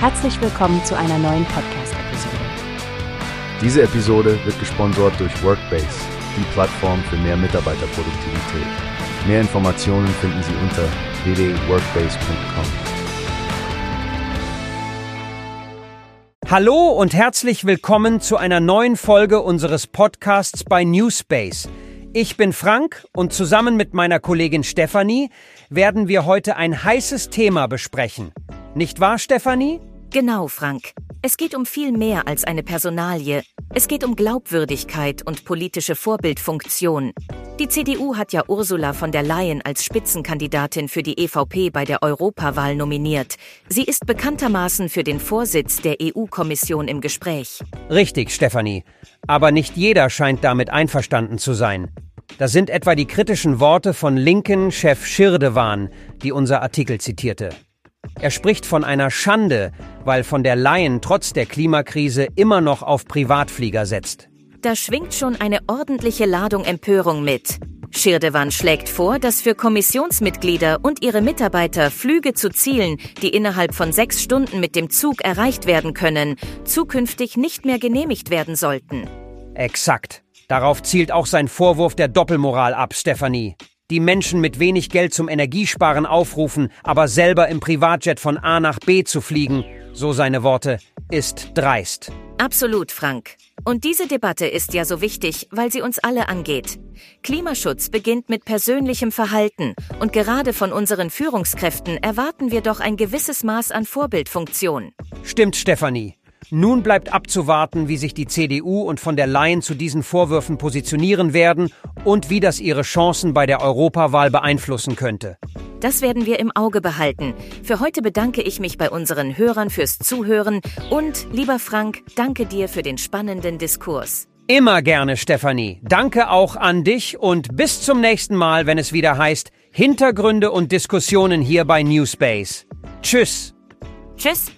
Herzlich willkommen zu einer neuen Podcast-Episode. Diese Episode wird gesponsert durch Workbase, die Plattform für mehr Mitarbeiterproduktivität. Mehr Informationen finden Sie unter www.workbase.com. Hallo und herzlich willkommen zu einer neuen Folge unseres Podcasts bei Newspace. Ich bin Frank und zusammen mit meiner Kollegin Stefanie werden wir heute ein heißes Thema besprechen. Nicht wahr, Stefanie? Genau, Frank. Es geht um viel mehr als eine Personalie. Es geht um Glaubwürdigkeit und politische Vorbildfunktion. Die CDU hat ja Ursula von der Leyen als Spitzenkandidatin für die EVP bei der Europawahl nominiert. Sie ist bekanntermaßen für den Vorsitz der EU-Kommission im Gespräch. Richtig, Stefanie. Aber nicht jeder scheint damit einverstanden zu sein. Das sind etwa die kritischen Worte von linken Chef Schirdewan, die unser Artikel zitierte. Er spricht von einer Schande, weil von der Leyen trotz der Klimakrise immer noch auf Privatflieger setzt. Da schwingt schon eine ordentliche Ladung Empörung mit. Schirdewan schlägt vor, dass für Kommissionsmitglieder und ihre Mitarbeiter Flüge zu Zielen, die innerhalb von sechs Stunden mit dem Zug erreicht werden können, zukünftig nicht mehr genehmigt werden sollten. Exakt. Darauf zielt auch sein Vorwurf der Doppelmoral ab, Stefanie die Menschen mit wenig Geld zum Energiesparen aufrufen, aber selber im Privatjet von A nach B zu fliegen, so seine Worte, ist dreist. Absolut, Frank. Und diese Debatte ist ja so wichtig, weil sie uns alle angeht. Klimaschutz beginnt mit persönlichem Verhalten und gerade von unseren Führungskräften erwarten wir doch ein gewisses Maß an Vorbildfunktion. Stimmt, Stefanie. Nun bleibt abzuwarten, wie sich die CDU und von der Leyen zu diesen Vorwürfen positionieren werden und wie das ihre Chancen bei der Europawahl beeinflussen könnte. Das werden wir im Auge behalten. Für heute bedanke ich mich bei unseren Hörern fürs Zuhören und, lieber Frank, danke dir für den spannenden Diskurs. Immer gerne, Stefanie. Danke auch an dich und bis zum nächsten Mal, wenn es wieder heißt Hintergründe und Diskussionen hier bei Newspace. Tschüss. Tschüss.